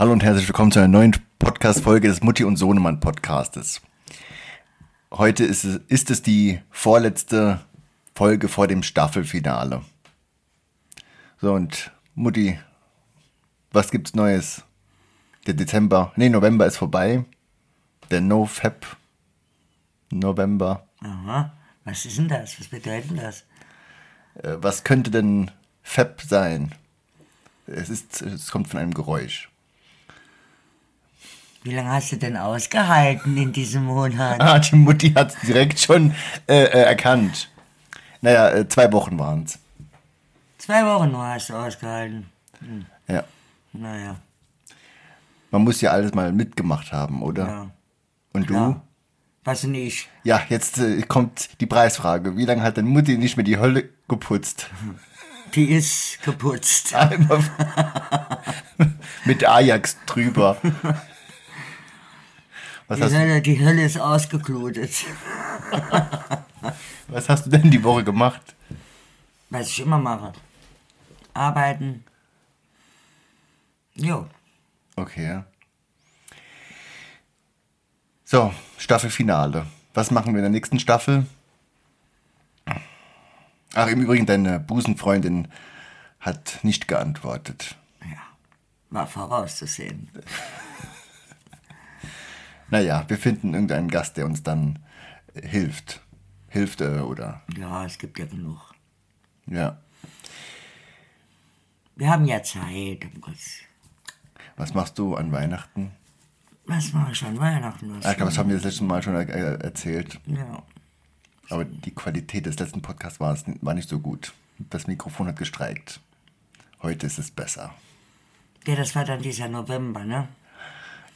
Hallo und herzlich willkommen zu einer neuen Podcast-Folge des Mutti und Sohnemann Podcastes. Heute ist es, ist es die vorletzte Folge vor dem Staffelfinale. So und Mutti, was gibt's Neues? Der Dezember, nee, November ist vorbei. Der No-Fab November. Aha. Was ist denn das? Was bedeutet das? Äh, was könnte denn Fab sein? Es, ist, es kommt von einem Geräusch. Wie lange hast du denn ausgehalten in diesem Monat? Ah, die Mutti hat es direkt schon äh, äh, erkannt. Naja, äh, zwei Wochen waren es. Zwei Wochen nur hast du ausgehalten. Ja. Naja, Man muss ja alles mal mitgemacht haben, oder? ja. Und du? Klar. Was denn ich? Ja, jetzt äh, kommt die Preisfrage. Wie lange hat deine Mutti nicht mehr die Hölle geputzt? Die ist geputzt. Einmal mit Ajax drüber. Die Hölle, die Hölle ist ausgeklutet. was hast du denn die Woche gemacht? Was ich immer mache. Arbeiten. Jo. Okay. So, Staffelfinale. Was machen wir in der nächsten Staffel? Ach, im Übrigen, deine Busenfreundin hat nicht geantwortet. Ja. War vorauszusehen. Naja, wir finden irgendeinen Gast, der uns dann äh, hilft. Hilft äh, oder. Ja, es gibt ja genug. Ja. Wir haben ja Zeit. um Gottes- Was machst du an Weihnachten? Was mache ich an Weihnachten? Was Ich glaube, das haben wir das letzte Mal schon äh, erzählt. ja. Aber die Qualität des letzten Podcasts war, es, war nicht so gut. Das Mikrofon hat gestreikt. Heute ist es besser. ja, das war dann dieser November, ne?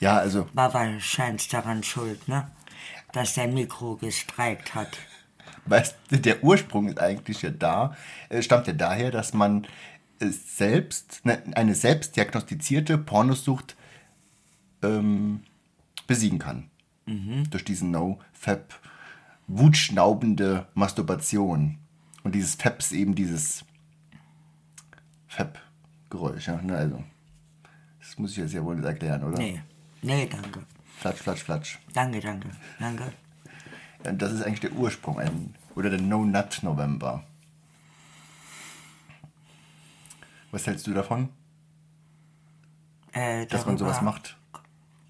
Ja, also War wahrscheinlich daran schuld, ne? Dass der Mikro gestreikt hat. Weißt du, der Ursprung ist eigentlich ja da, äh, stammt ja daher, dass man es selbst, ne, eine selbst diagnostizierte Pornosucht ähm, besiegen kann. Durch diesen No-Fab, wutschnaubende Masturbation. Und dieses Fab ist eben dieses Fab-Geräusch. Ja? Ne, also, das muss ich jetzt ja wohl nicht erklären, oder? Nee. Nee, danke. Flatsch, flatsch, flatsch. Danke, danke, danke. Das ist eigentlich der Ursprung, ein, oder der No-Nut-November. Was hältst du davon, Äh, dass man sowas macht?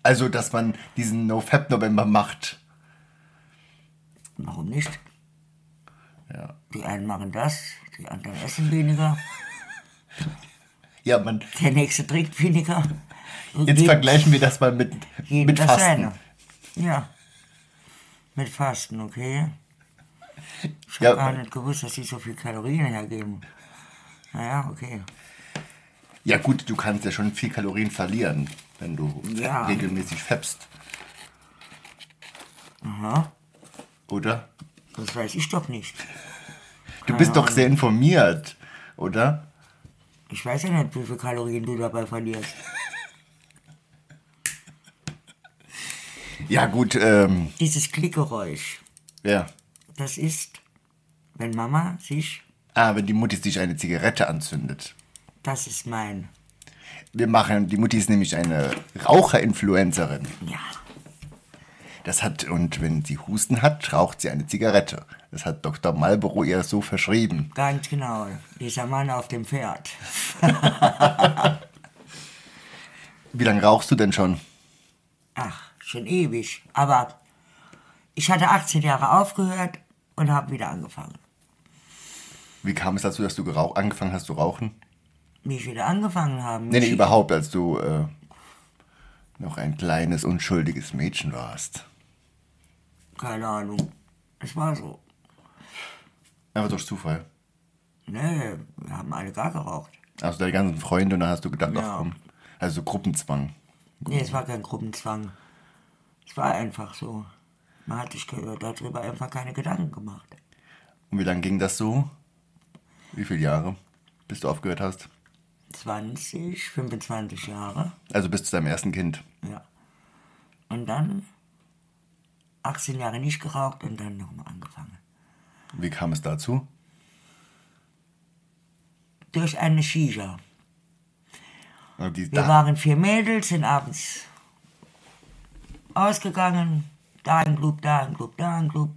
Also, dass man diesen No-Fab-November macht. Warum nicht? Ja. Die einen machen das, die anderen essen weniger, Ja, man, der nächste trinkt weniger. Jetzt jedem- vergleichen wir das mal mit, mit das Fasten. seine. Ja. Mit Fasten, okay. Ich Ja, habe gar nicht gewusst, dass die so viel Kalorien hergeben. Naja, okay. Ja, gut, du kannst ja schon viel Kalorien verlieren, wenn du Ja. regelmäßig fäppst. Aha. Oder? Das weiß ich doch nicht. Du bist doch sehr informiert, oder? Ich weiß ja nicht, wie viel Kalorien du dabei verlierst. Ja, gut, ähm, Dieses Klickgeräusch, ja. das ist, wenn Mama sich, Ah, wenn die Mutti sich eine Zigarette anzündet. das ist mein, Wir machen, die Mutti ist nämlich eine Raucherinfluencerin. ja, Das hat, und wenn sie Husten hat, raucht sie eine Zigarette. Das hat Dr. Marlboro ihr so verschrieben. ganz genau, dieser Mann auf dem Pferd. Wie lange rauchst du denn schon? Ach, schon ewig. Aber ich hatte 18 Jahre aufgehört und habe wieder angefangen. Wie kam es dazu, dass du gerauch, angefangen hast zu rauchen? Wie ich wieder angefangen habe. Nee, nee, überhaupt, als du äh, noch ein kleines, unschuldiges Mädchen warst. Keine Ahnung. Es war so. Einfach durch Zufall. Nee, wir haben alle gar geraucht. Also deine ganzen Freunde und dann hast du gedacht, Ja. ach komm. Also Gruppenzwang. Nee, es war kein Gruppenzwang. Es war einfach so. Man hat sich darüber einfach keine Gedanken gemacht. Und wie lange ging das so? Wie viele Jahre, bis du aufgehört hast? 20, 25 Jahre. Also bis zu deinem ersten Kind. Ja. Und dann 18 Jahre nicht geraucht und dann nochmal angefangen. Wie kam es dazu? Durch eine Shisha. Wir da, waren vier Mädels, sind abends ausgegangen. Da ein Club, da ein Club, da ein Club.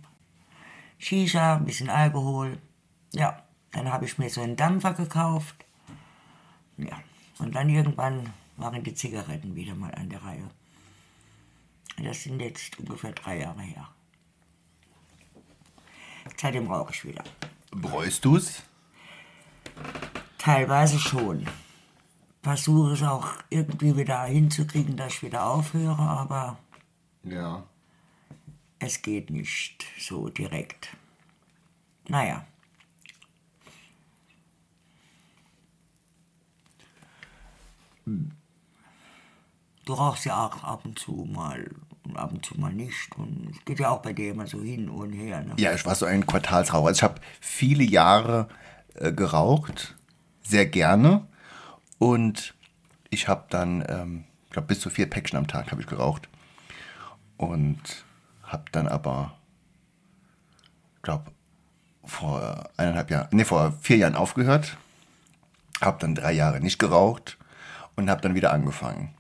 Shisha, ein bisschen Alkohol. Ja, dann habe ich mir so einen Dampfer gekauft. Ja, und dann irgendwann waren die Zigaretten wieder mal an der Reihe. Das sind jetzt ungefähr drei Jahre her. Seitdem rauche ich wieder. bereust du es? Teilweise schon. Versuche es auch irgendwie wieder hinzukriegen, dass ich wieder aufhöre, aber Ja. es geht nicht so direkt. Naja. Du rauchst ja auch ab und zu mal und ab und zu mal nicht. Und es geht ja auch bei dir immer so hin und her. Ne? Ja, ich war so ein Quartalsraucher. Also ich habe viele Jahre äh, geraucht, sehr gerne. Und ich habe dann, ähm, ich glaube, bis zu vier Päckchen am Tag habe ich geraucht. Und habe dann aber, glaube vor eineinhalb Jahren, nee, vor vier Jahren aufgehört. Habe dann drei Jahre nicht geraucht und habe dann wieder angefangen.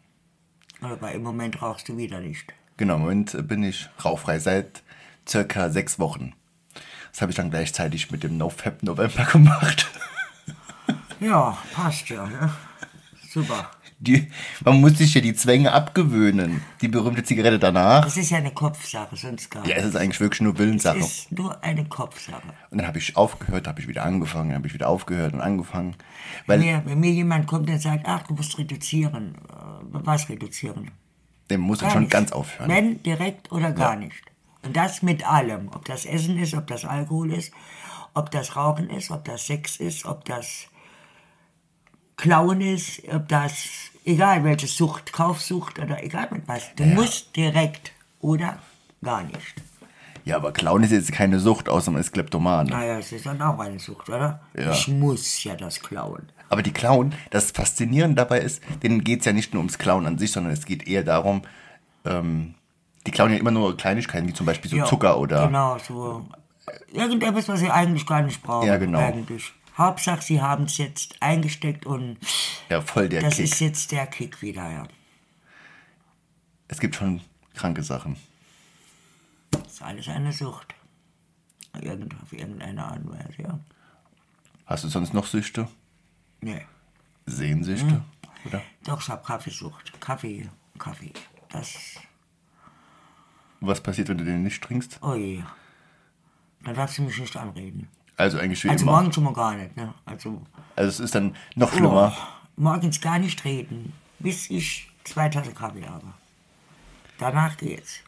Aber im Moment rauchst du wieder nicht. Genau, im Moment bin ich rauchfrei seit circa sechs Wochen. Das habe ich dann gleichzeitig mit dem NoFap November gemacht. Ja, passt ja. Ne? Super. Die, man muss sich ja die Zwänge abgewöhnen. Die berühmte Zigarette danach. Das ist ja eine Kopfsache, sonst gar Ja, nicht. es ist eigentlich wirklich nur Willenssache. Es ist nur eine Kopfsache. Und dann habe ich aufgehört, habe ich wieder angefangen, habe ich wieder aufgehört und angefangen. Wenn Weil mir, wenn mir jemand kommt und sagt, ach, du musst reduzieren, äh, was reduzieren? dem muss Gar schon nicht. ganz aufhören. Wenn, direkt oder gar nicht. Und das mit allem. Ob das Essen ist, ob das Alkohol ist, ob das Rauchen ist, ob das Sex ist, ob das Klauen ist, ob das, egal welche Sucht, Kaufsucht oder egal mit was. Du Ja. musst direkt oder gar nicht. Ja, aber Clown ist jetzt keine Sucht, außer man ist Kleptoman. Naja, es ist dann auch eine Sucht, oder? Ja. Ich muss ja das klauen. Aber die Clown, das Faszinierende dabei ist, denen geht es ja nicht nur ums Clown an sich, sondern es geht eher darum, ähm, die klauen ja immer nur Kleinigkeiten, wie zum Beispiel so Ja, Zucker oder. Genau, so. Irgendetwas, was sie eigentlich gar nicht brauchen. Ja, genau. Eigentlich. Hauptsache, sie haben es jetzt eingesteckt und Ja, voll der das Kick. ist jetzt der Kick wieder, ja. Es gibt schon kranke Sachen. Das ist alles eine Sucht. Irgend, auf irgendeine Art und Weise, ja. Hast du sonst noch Süchte? Nee. Sehnsüchte? Hm. Oder? Doch, ich habe Kaffeesucht. Kaffee, Kaffee. Das, Was passiert, wenn du den nicht trinkst? oh je. Dann darfst du mich nicht anreden. Also eigentlich wie Also immer. morgen schon mal gar nicht, ne? Also, Also es ist dann noch schlimmer. Oh, morgens gar nicht reden, bis ich zwei Tassen Kaffee habe. Danach geht's.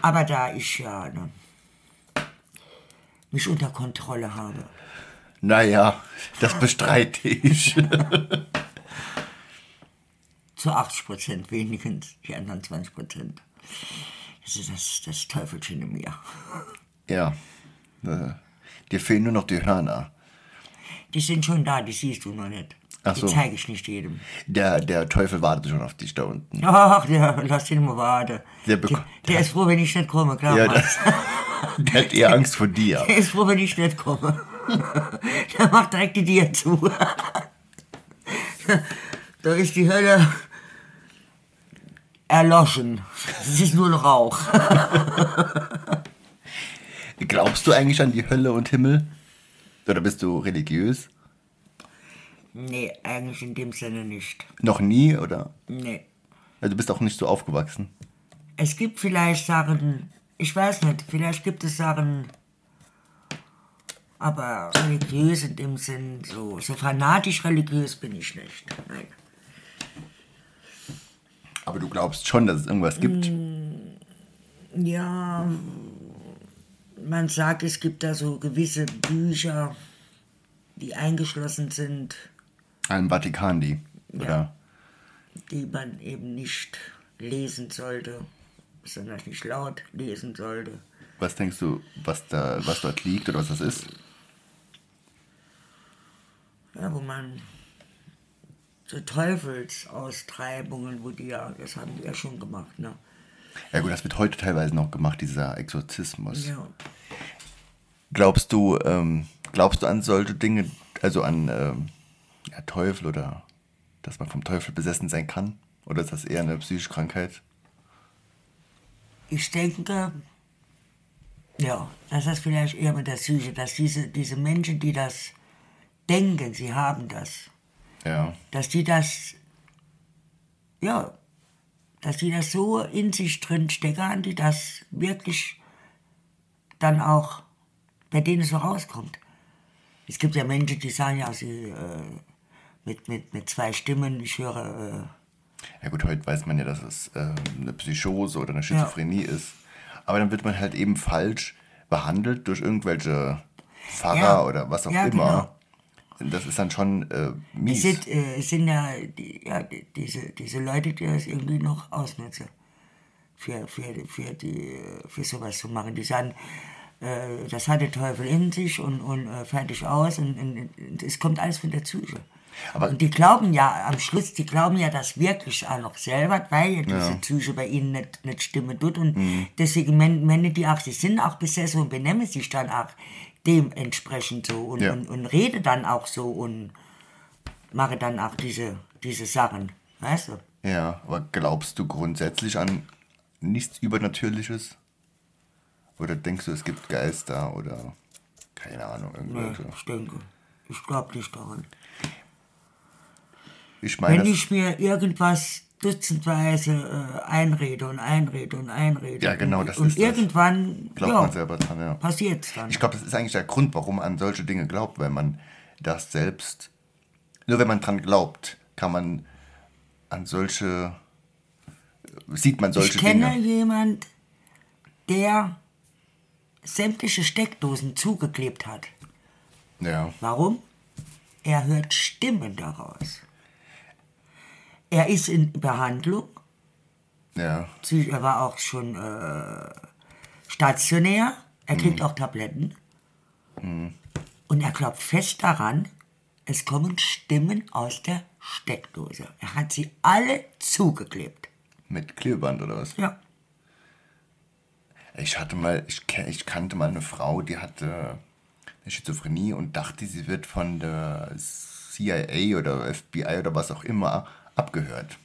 Aber da ich ja ne, mich unter Kontrolle habe, Naja, das bestreite ich. zu 80 Prozent wenigstens, die anderen 20 Prozent. Das ist das, das Teufelchen in mir. ja. Äh, Dir fehlen nur noch die Hörner. Die sind schon da, die siehst du noch nicht. Ach so. Die zeige ich nicht jedem. Der, der Teufel wartet schon auf dich da unten. Ach, der, lass den mal warten. Der Der, der, ist froh, wenn ich nicht komme, klar. Ja, der, der hat eher Angst vor dir. Der ist froh, wenn ich nicht komme. Der macht direkt die Tür zu. Da ist die Hölle erloschen. Es ist nur noch Rauch. Glaubst du eigentlich an die Hölle und Himmel? Oder bist du religiös? Nee, eigentlich in dem Sinne nicht. Noch nie? Oder? Nee. Also du bist auch nicht so aufgewachsen. Es gibt vielleicht Sachen, ich weiß nicht, vielleicht gibt es Sachen, aber religiös in dem Sinn, so, so fanatisch religiös bin ich nicht. Nein. Aber du glaubst schon, dass es irgendwas gibt. Ja, man sagt, es gibt da so gewisse Bücher, die eingeschlossen sind, Im Vatikan die. Oder? die man eben nicht lesen sollte, besonders nicht laut lesen sollte. Was denkst du, was, da, was dort liegt oder was das ist? Ja, wo man so Teufelsaustreibungen, wo die ja, das haben die ja schon gemacht, ne? Ja gut, das wird heute teilweise noch gemacht, dieser Exorzismus. Ja. Glaubst du, ähm, glaubst du an solche Dinge, also an ähm, ja, Teufel oder dass man vom Teufel besessen sein kann? Oder ist das eher eine psychische Krankheit? Ich denke, ja, dass das vielleicht eher mit der Psyche, dass diese, diese Menschen, die das denken, sie haben das, Ja. dass die das, ja, dass die das so in sich drin stecken die das wirklich dann auch, bei denen es so rauskommt. Es gibt ja Menschen, die sagen ja, sie äh, mit, mit, mit zwei Stimmen, ich höre, Ja gut, heute weiß man ja, dass es ähm, eine Psychose oder eine Schizophrenie ist. Aber dann wird man halt eben falsch behandelt durch irgendwelche Pfarrer Ja. oder was auch Ja, immer. Das ist dann schon äh, äh, es mies. sind, äh, es sind ja, die, ja die, diese, diese Leute, die das irgendwie noch ausnutzen, für, für, für, die, für sowas zu machen. Die sagen, äh, das hat der Teufel in sich und, und äh, fertig aus und, und, und es kommt alles von der Psyche. Aber- und die glauben ja am Schluss, die glauben ja das wirklich auch noch selber, weil ja diese Psyche bei ihnen nicht, nicht stimmen tut. Und Mhm. deswegen men- meinen die auch, sie sind auch besessen und benehmen sich dann auch dementsprechend so und, Ja. und, und rede dann auch so und mache dann auch diese, diese Sachen. Weißt du? Ja, aber glaubst du grundsätzlich an nichts Übernatürliches? Oder denkst du, es gibt Geister oder keine Ahnung, Nee, irgendwelche? ich denke. Ich glaube nicht daran. Ich meine, Wenn ich mir irgendwas dutzendweise äh, einrede und einrede und einrede. Ja, genau, und, das Und ist das. irgendwann glaubt ja, man selber dran, ja. passiert's dann. Ich glaube, das ist eigentlich der Grund, warum man an solche Dinge glaubt, weil man das selbst, nur wenn man dran glaubt, kann man an solche, sieht man solche ich kenne Dinge. jemand, der sämtliche Steckdosen zugeklebt hat. Ja, Warum? Er hört Stimmen daraus. Er ist in Behandlung. ja, Er war auch schon äh, stationär. Er kriegt auch Tabletten. Und er glaubt fest daran, es kommen Stimmen aus der Steckdose. Er hat sie alle zugeklebt. mit Klebeband oder was? Ja. Ich hatte mal, ich, ich kannte mal eine Frau, die hatte eine Schizophrenie und dachte, sie wird von der CIA oder FBI oder was auch immer abgehört.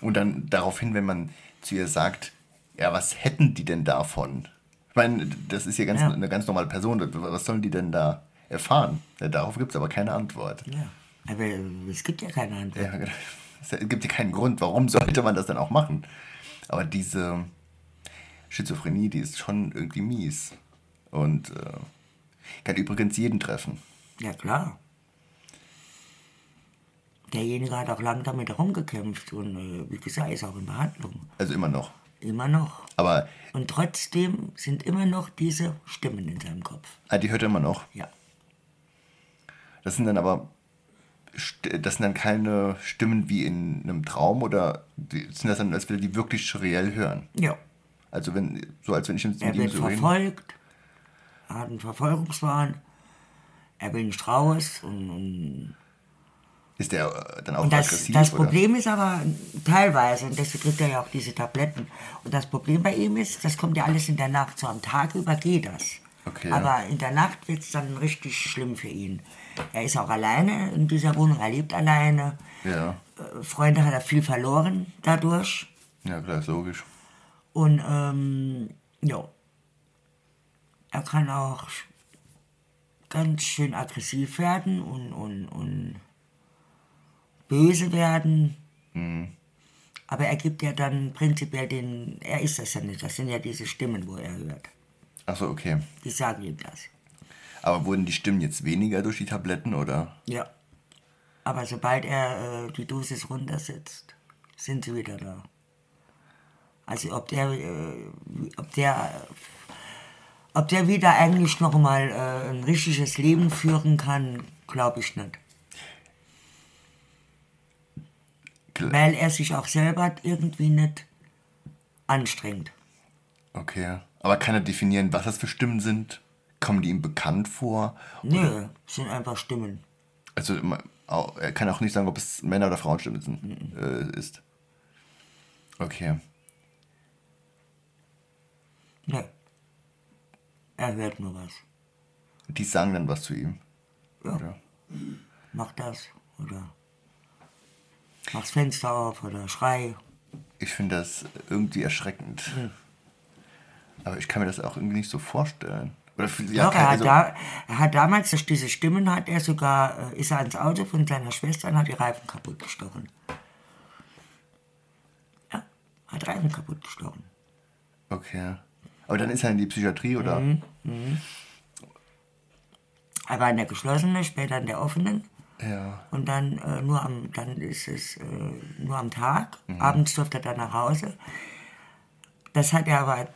Und dann daraufhin, wenn man zu ihr sagt, ja, was hätten die denn davon? Ich meine, das ist ja, ganz, Ja. eine ganz normale Person. Was sollen die denn da erfahren? Ja, darauf gibt es aber keine Antwort. ja. Aber es gibt ja keine Antwort. Ja, genau. es gibt ja keinen Grund, warum sollte man das dann auch machen. Aber diese Schizophrenie, die ist schon irgendwie mies. Und äh, kann übrigens jeden treffen. Ja, klar. Derjenige hat auch lange damit herumgekämpft und äh, wie gesagt, ist auch in Behandlung. Also immer noch. Immer noch. Aber Und trotzdem sind immer noch diese Stimmen in seinem Kopf. ah, die hört er immer noch. Ja. Das sind dann aber das sind dann keine Stimmen wie in einem Traum oder sind das dann, als würde die wirklich reell hören. Ja. Also wenn, so als wenn ich mit Er wird so verfolgt. Er hat einen Verfolgungswahn. Er will nicht raus. Und, und, Ist der äh, dann auch und das, aggressiv? das oder? Problem ist aber teilweise, und deswegen kriegt er ja auch diese Tabletten. Und das Problem bei ihm ist, das kommt ja alles in der Nacht. So am Tag über geht das. Okay. Aber in der Nacht wird es dann richtig schlimm für ihn. Er ist auch alleine in dieser Wohnung, er lebt alleine. Ja, Äh, Freunde hat er viel verloren dadurch. ja klar, ist logisch. Und ähm, ja, er kann auch ganz schön aggressiv werden und, und, und böse werden. Aber er gibt ja dann prinzipiell den, er ist das ja nicht, das sind ja diese Stimmen, wo er hört. Achso, okay. Die sagen ihm das. Aber wurden die Stimmen jetzt weniger durch die Tabletten oder? Ja. Aber sobald er äh, die Dosis runtersetzt, sind sie wieder da. Also ob der, äh, ob der, ob der wieder eigentlich noch mal äh, ein richtiges Leben führen kann, glaube ich nicht. Weil er sich auch selber irgendwie nicht anstrengt. Okay. Aber kann er definieren, was das für Stimmen sind? Kommen die ihm bekannt vor? Nö, es sind einfach Stimmen. Also er kann auch nicht sagen, ob es Männer- oder Frauenstimmen sind, äh, ist. Okay. Nö. Er hört nur was. Die sagen dann was zu ihm. Ja. Oder? Mach das oder Mach's Fenster auf oder schrei. Ich finde das irgendwie erschreckend. Aber ich kann mir das auch irgendwie nicht so vorstellen. Oder ja, Doch, er hat, also- da, er hat damals durch diese Stimmen hat er sogar, äh, ist er ans Auto von seiner Schwester und hat die Reifen kaputt gestochen. Ja, hat Reifen kaputt gestochen. Okay. Aber dann ist er in die Psychiatrie oder? Mhm. Er war in der geschlossenen, später in der offenen. Ja. Und dann äh, nur am, dann ist es äh, nur am Tag. Mhm. Abends durfte er dann nach Hause. Das hat er aber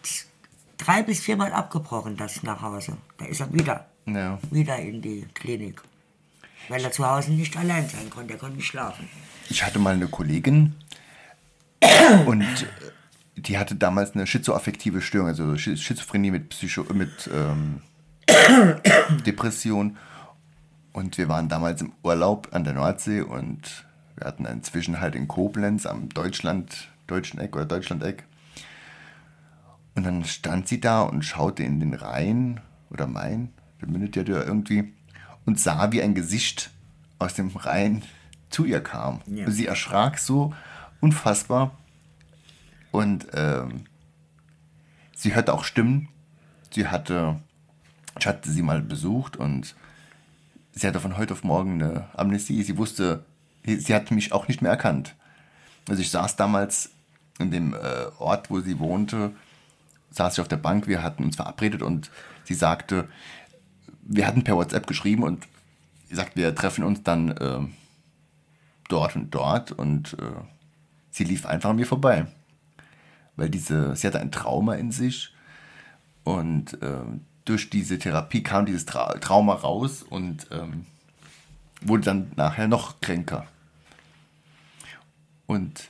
drei bis viermal abgebrochen, das nach Hause. Da ist er wieder, Ja. wieder in die Klinik. Weil er zu Hause nicht allein sein konnte, er konnte nicht schlafen. Ich hatte mal eine Kollegin und äh, die hatte damals eine schizoaffektive Störung, also Schi- Schizophrenie mit, Psycho mit ähm, Depression. Und wir waren damals im Urlaub an der Nordsee und wir hatten einen Zwischenhalt in Koblenz am Deutschland, deutschen Eck oder Deutschlandeck. Und dann stand sie da und schaute in den Rhein oder Main, der mündet ja da irgendwie, und sah, wie ein Gesicht aus dem Rhein zu ihr kam. Ja. Sie erschrak so unfassbar. Und ähm, sie hörte auch Stimmen. Sie hatte, ich hatte sie mal besucht und sie hatte von heute auf morgen eine Amnesie. Sie wusste, sie hat mich auch nicht mehr erkannt. Also ich saß damals in dem äh, Ort, wo sie wohnte, saß ich auf der Bank, wir hatten uns verabredet und sie sagte, wir hatten per WhatsApp geschrieben und sie sagt, wir treffen uns dann ähm, dort und dort und äh, sie lief einfach an mir vorbei. Weil diese, sie hatte ein Trauma in sich und ähm, durch diese Therapie kam dieses Tra Trauma raus und ähm, wurde dann nachher noch kränker. Und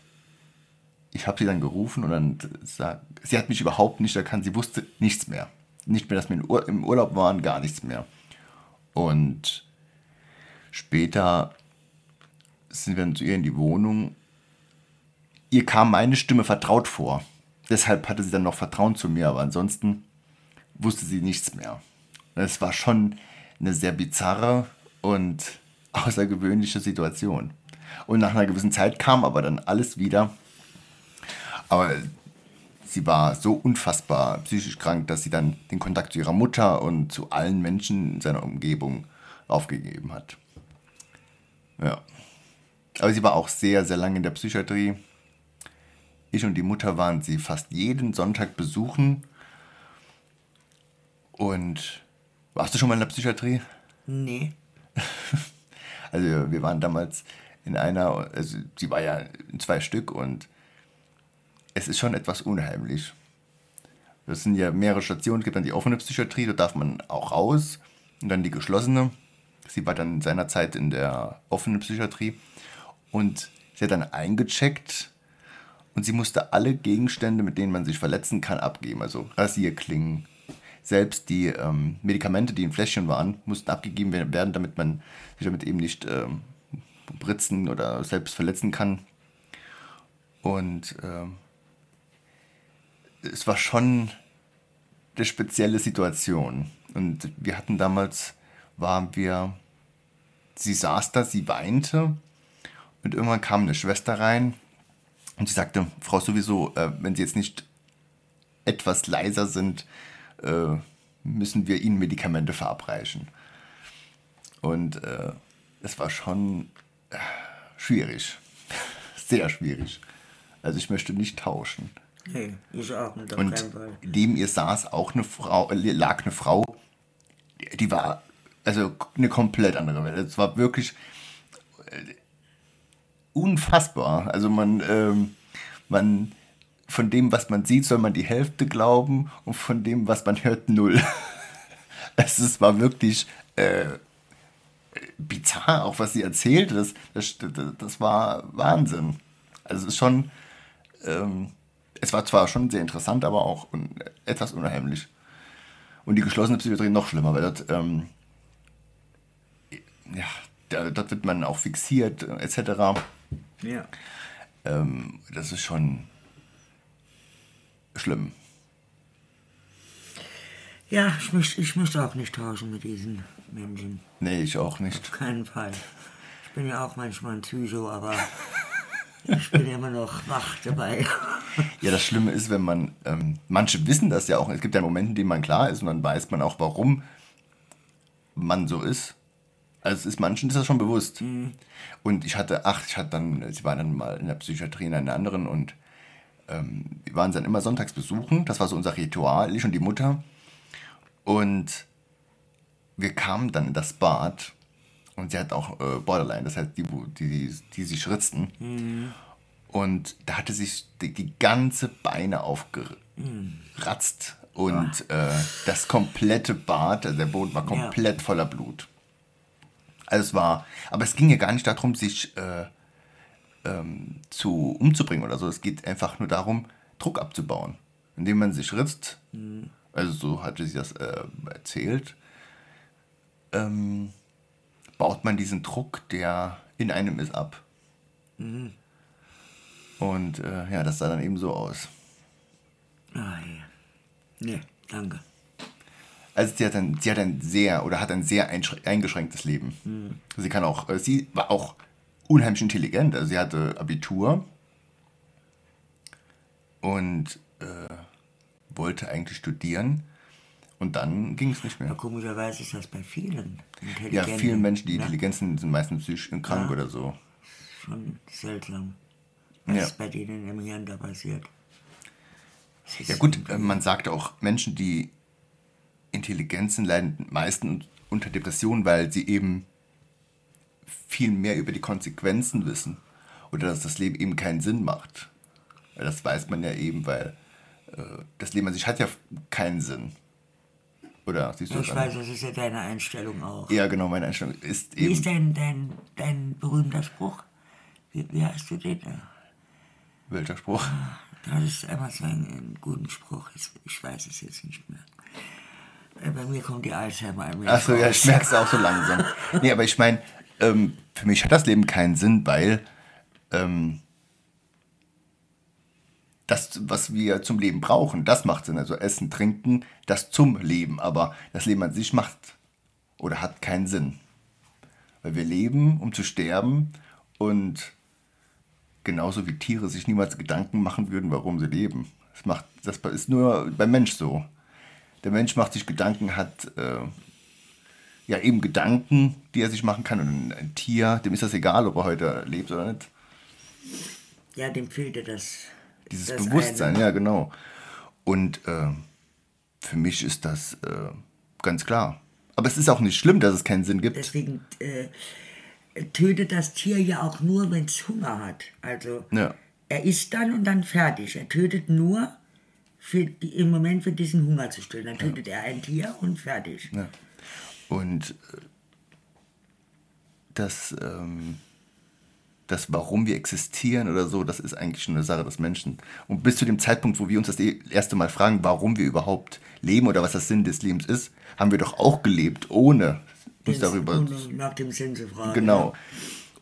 ich habe sie dann gerufen und dann sag, sie hat mich überhaupt nicht erkannt. Sie wusste nichts mehr. Nicht mehr, dass wir im Urlaub waren, gar nichts mehr. Und später sind wir dann zu ihr in die Wohnung. Ihr kam meine Stimme vertraut vor. Deshalb hatte sie dann noch Vertrauen zu mir, aber ansonsten wusste sie nichts mehr. Es war schon eine sehr bizarre und außergewöhnliche Situation. Und nach einer gewissen Zeit kam aber dann alles wieder. Aber sie war so unfassbar psychisch krank, dass sie dann den Kontakt zu ihrer Mutter und zu allen Menschen in seiner Umgebung aufgegeben hat. Ja. Aber sie war auch sehr, sehr lange in der Psychiatrie. Ich und die Mutter waren sie fast jeden Sonntag besuchen. Und warst du schon mal in der Psychiatrie? Nee. Also wir waren damals in einer, also sie war ja in zwei Stück und es ist schon etwas unheimlich. Das sind ja mehrere Stationen, es gibt dann die offene Psychiatrie, da darf man auch raus und dann die geschlossene. Sie war dann in seiner Zeit in der offenen Psychiatrie und sie hat dann eingecheckt und sie musste alle Gegenstände, mit denen man sich verletzen kann, abgeben. Also Rasierklingen, selbst die ähm, Medikamente, die in Fläschchen waren, mussten abgegeben werden, damit man sich damit eben nicht ähm, britzen oder selbst verletzen kann. Und ähm, es war schon eine spezielle Situation. Und wir hatten damals, waren wir, sie saß da, sie weinte und irgendwann kam eine Schwester rein und sie sagte, Frau sowieso, äh, wenn Sie jetzt nicht etwas leiser sind, äh, müssen wir Ihnen Medikamente verabreichen. Und äh, es war schon äh, schwierig, sehr schwierig. Also ich möchte nicht tauschen. Nee, ich auch nicht, auf Und keinen Fall. neben ihr saß auch eine Frau, äh, lag eine Frau, die, die war also eine komplett andere Welt. Es war wirklich äh, unfassbar. Also man, ähm, man, von dem, was man sieht, soll man die Hälfte glauben und von dem, was man hört, null. Es ist, war wirklich äh, bizarr, auch was sie erzählte. Das, das, das war Wahnsinn. Also es ist schon, ähm, es war zwar schon sehr interessant, aber auch un etwas unheimlich. Und die geschlossene Psychiatrie noch schlimmer, weil dort, ähm, ja, da, dort wird man auch fixiert, etc. Ja. Ähm, das ist schon schlimm. Ja, ich möchte, ich möchte auch nicht tauschen mit diesen Menschen. Nee, ich auch nicht. Auf keinen Fall. Ich bin ja auch manchmal ein Psycho, aber Ich bin immer noch wach dabei. Ja, das Schlimme ist, wenn man, ähm, manche wissen das ja auch, es gibt ja Momente, in denen man klar ist und dann weiß man auch, warum man so ist. Also es ist manchen ist das schon bewusst. Und ich hatte, ach, ich hatte dann, sie waren dann mal in der Psychiatrie in einer anderen und ähm, wir waren dann immer sonntags besuchen. Das war so unser Ritual, ich und die Mutter. Und wir kamen dann in das Bad und sie hat auch äh, Borderline, das heißt, die, die, die, die sich ritzten. Und da hatte sich die, die ganze Beine aufgeratzt und äh, das komplette Bad, also der Boden war komplett voller Blut. Also es war, aber es ging ja gar nicht darum, sich äh, ähm, zu umzubringen oder so. Es geht einfach nur darum, Druck abzubauen, indem man sich ritzt. Also so hatte sie das äh, erzählt. Ähm, baut man diesen Druck, der in einem ist, ab. Und äh, ja, das sah dann eben so aus. Ah, ja. Nee, danke. Also sie hat ein, sie hat ein sehr oder hat ein sehr eingeschränktes Leben. Sie kann auch, äh, sie war auch unheimlich intelligent. Also sie hatte Abitur und äh, wollte eigentlich studieren und dann ging es nicht Ja, mehr. komischerweise ist das bei vielen Ja, vielen Menschen, die ne? intelligent sind, sind meistens psychisch krank oder so. Schon seltsam. Was Ja. ist bei denen im Hirn da passiert? Ja gut, man sagt auch, Menschen, die intelligent sind, leiden meistens unter Depressionen, weil sie eben viel mehr über die Konsequenzen wissen. Oder dass das Leben eben keinen Sinn macht. Das weiß man ja eben, weil äh, das Leben an sich hat ja keinen Sinn. Oder siehst du Ja, das ich weiß, das ist ja deine Einstellung auch. Ja, genau, meine Einstellung ist Wie ist eben. dein, dein, dein berühmter Spruch? Wie, wie hast du den? Welcher Spruch? Das ist einfach so ein, ein guter Spruch. Ich, ich weiß es jetzt nicht mehr. Äh, Bei mir kommt die Alzheimer mir. Achso, ja, ich merke es auch so langsam. Nee, aber ich meine, ähm, für mich hat das Leben keinen Sinn, weil ähm, das, was wir zum Leben brauchen, das macht Sinn. Also Essen, Trinken, das zum Leben. Aber das Leben an sich macht oder hat keinen Sinn. Weil wir leben, um zu sterben und genauso wie Tiere sich niemals Gedanken machen würden, warum sie leben. Das, macht, das ist nur beim Mensch so. Der Mensch macht sich Gedanken, hat äh, ja eben Gedanken, die er sich machen kann. Und ein, Tier, dem ist das egal, ob er heute lebt oder nicht. Ja, dem fehlte das. Dieses das Bewusstsein, eine. ja genau. Und äh, für mich ist das äh, ganz klar. Aber es ist auch nicht schlimm, dass es keinen Sinn gibt. Deswegen äh, tötet das Tier ja auch nur, wenn es Hunger hat. Also Ja. er isst dann und dann fertig. Er tötet nur für im Moment für diesen Hunger zu stillen. Dann tötet er ein Tier und fertig. Ja. Und äh, das, ähm, das, warum wir existieren oder so, das ist eigentlich schon eine Sache des Menschen. Und bis zu dem Zeitpunkt, wo wir uns das e- erste Mal fragen, warum wir überhaupt leben oder was das Sinn des Lebens ist, haben wir doch auch gelebt, ohne uns darüber Ohne nach dem Sinn zu fragen. Genau.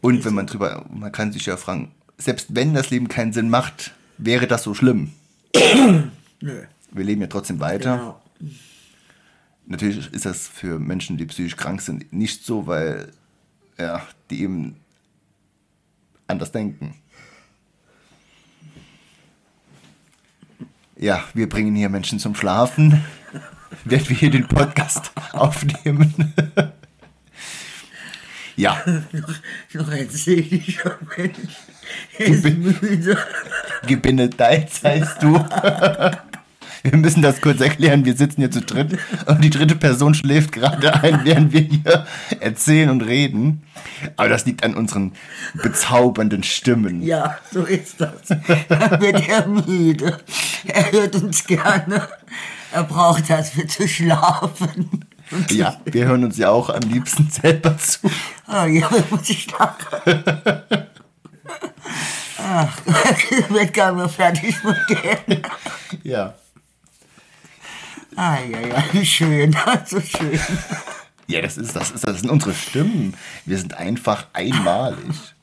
Und wenn man drüber, man kann sich ja fragen, selbst wenn das Leben keinen Sinn macht, wäre das so schlimm? Nö. Wir leben ja trotzdem weiter. Genau. Natürlich ist das für Menschen, die psychisch krank sind, nicht so, weil ja, die eben anders denken. Ja, wir bringen hier Menschen zum Schlafen, während wir hier den Podcast aufnehmen. ja, Noch ein seelischer Mensch. Er ist müde. Gebenedeit heißt du. Wir müssen das kurz erklären. Wir sitzen hier zu dritt und die dritte Person schläft gerade ein, während wir hier erzählen und reden. Aber das liegt an unseren bezaubernden Stimmen. Ja, so ist das. Dann wird er müde. Er hört uns gerne. Er braucht das für zu schlafen. Ja, wir hören uns ja auch am liebsten selber zu. Ah, ja, muss ich lachen. Ach, wird gar nicht mehr fertig mit gehen. Ja. Ah, ja, ja, wie schön, so schön. Ja, das ist, das ist, das sind unsere Stimmen. Wir sind einfach einmalig.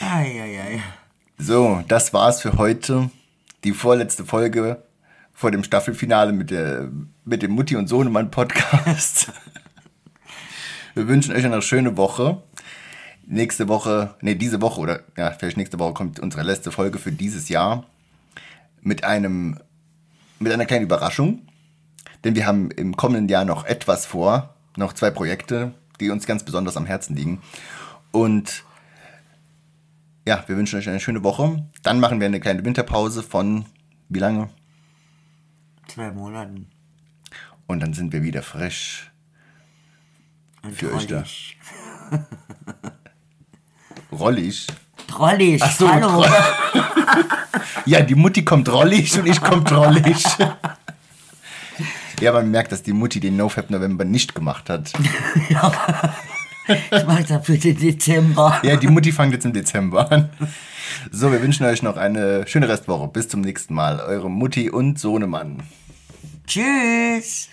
Ah, ja, ja, ja. So, das war's für heute. Die vorletzte Folge vor dem Staffelfinale mit, der, mit dem Mutti und Sohnemann Podcast. Wir wünschen euch eine schöne Woche. nächste Woche, nee, diese Woche oder ja, vielleicht nächste Woche kommt unsere letzte Folge für dieses Jahr mit einem, mit einer kleinen Überraschung. Denn wir haben im kommenden Jahr noch etwas vor, noch zwei Projekte, die uns ganz besonders am Herzen liegen. Und ja, wir wünschen euch eine schöne Woche. Dann machen wir eine kleine Winterpause von wie lange? Zwei Monaten. Und dann sind wir wieder frisch Und für euch da. Rollig. Trollig, Ach so, hallo. Ja, die Mutti kommt rollig und ich komme trollig. Ja, man merkt, dass die Mutti den NoFap November nicht gemacht hat. Ich mach das für den Dezember. Ja, die Mutti fängt jetzt im Dezember an. So, wir wünschen euch noch eine schöne Restwoche. Bis zum nächsten Mal. Eure Mutti und Sohnemann. Tschüss.